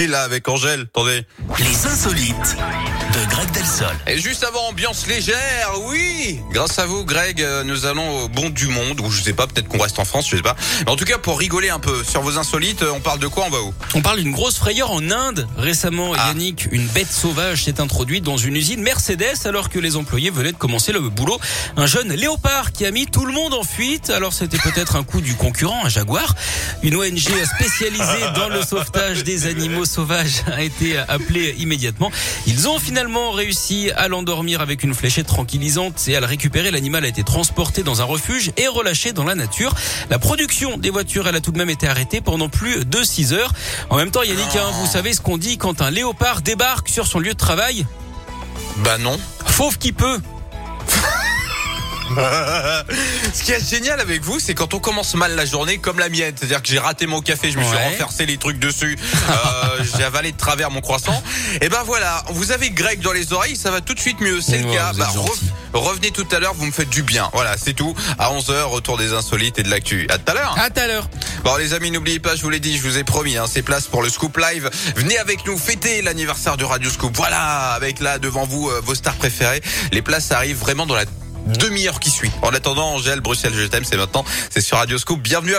Et là avec Angèle, attendez. Les insolites de Greg Delsol. Et juste avant, ambiance légère, oui Grâce à vous, Greg, euh, nous allons au bon du monde, ou je sais pas, peut-être qu'on reste en France, je sais pas. Mais en tout cas, pour rigoler un peu sur vos insolites, euh, on parle de quoi, on va où? On parle d'une grosse frayeur en Inde. Récemment, Ah. Yannick, une bête sauvage s'est introduite dans une usine Mercedes alors que les employés venaient de commencer le boulot. Un jeune léopard qui a mis tout le monde en fuite. Alors c'était peut-être un coup du concurrent, un jaguar. Une ONG spécialisée dans le sauvetage des animaux sauvages a été appelée immédiatement. Ils ont finalement réussi à l'endormir avec une fléchette tranquillisante et à le récupérer. L'animal a été transporté dans un refuge et relâché dans la nature. La production des voitures, elle a tout de même été arrêtée pendant plus de 6 heures. En même temps, Yannick, hein, vous savez ce qu'on dit quand un léopard débarque sur son lieu de travail? Bah non. Fauve qui peut. Ce qui est génial avec vous, c'est quand on commence mal la journée, comme la mienne. C'est-à-dire que j'ai raté mon café, je me suis Ouais. renversé les trucs dessus, euh, j'ai avalé de travers mon croissant. Et ben voilà, vous avez Greg dans les oreilles, ça va tout de suite mieux. C'est le cas. Bah, revenez tout à l'heure, vous me faites du bien. Voilà, c'est tout. À 11h, retour des insolites et de l'actu. À tout à l'heure. À tout à l'heure. Bon les amis, n'oubliez pas, je vous l'ai dit, je vous ai promis, hein, c'est place pour le Scoop Live. Venez avec nous fêter l'anniversaire du Radio Scoop. Voilà, avec là devant vous euh, vos stars préférées. Les places arrivent vraiment dans la demi-heure qui suit. En attendant, Angèle, Bruxelles, je t'aime, c'est maintenant, c'est sur Radio Scoop. Bienvenue à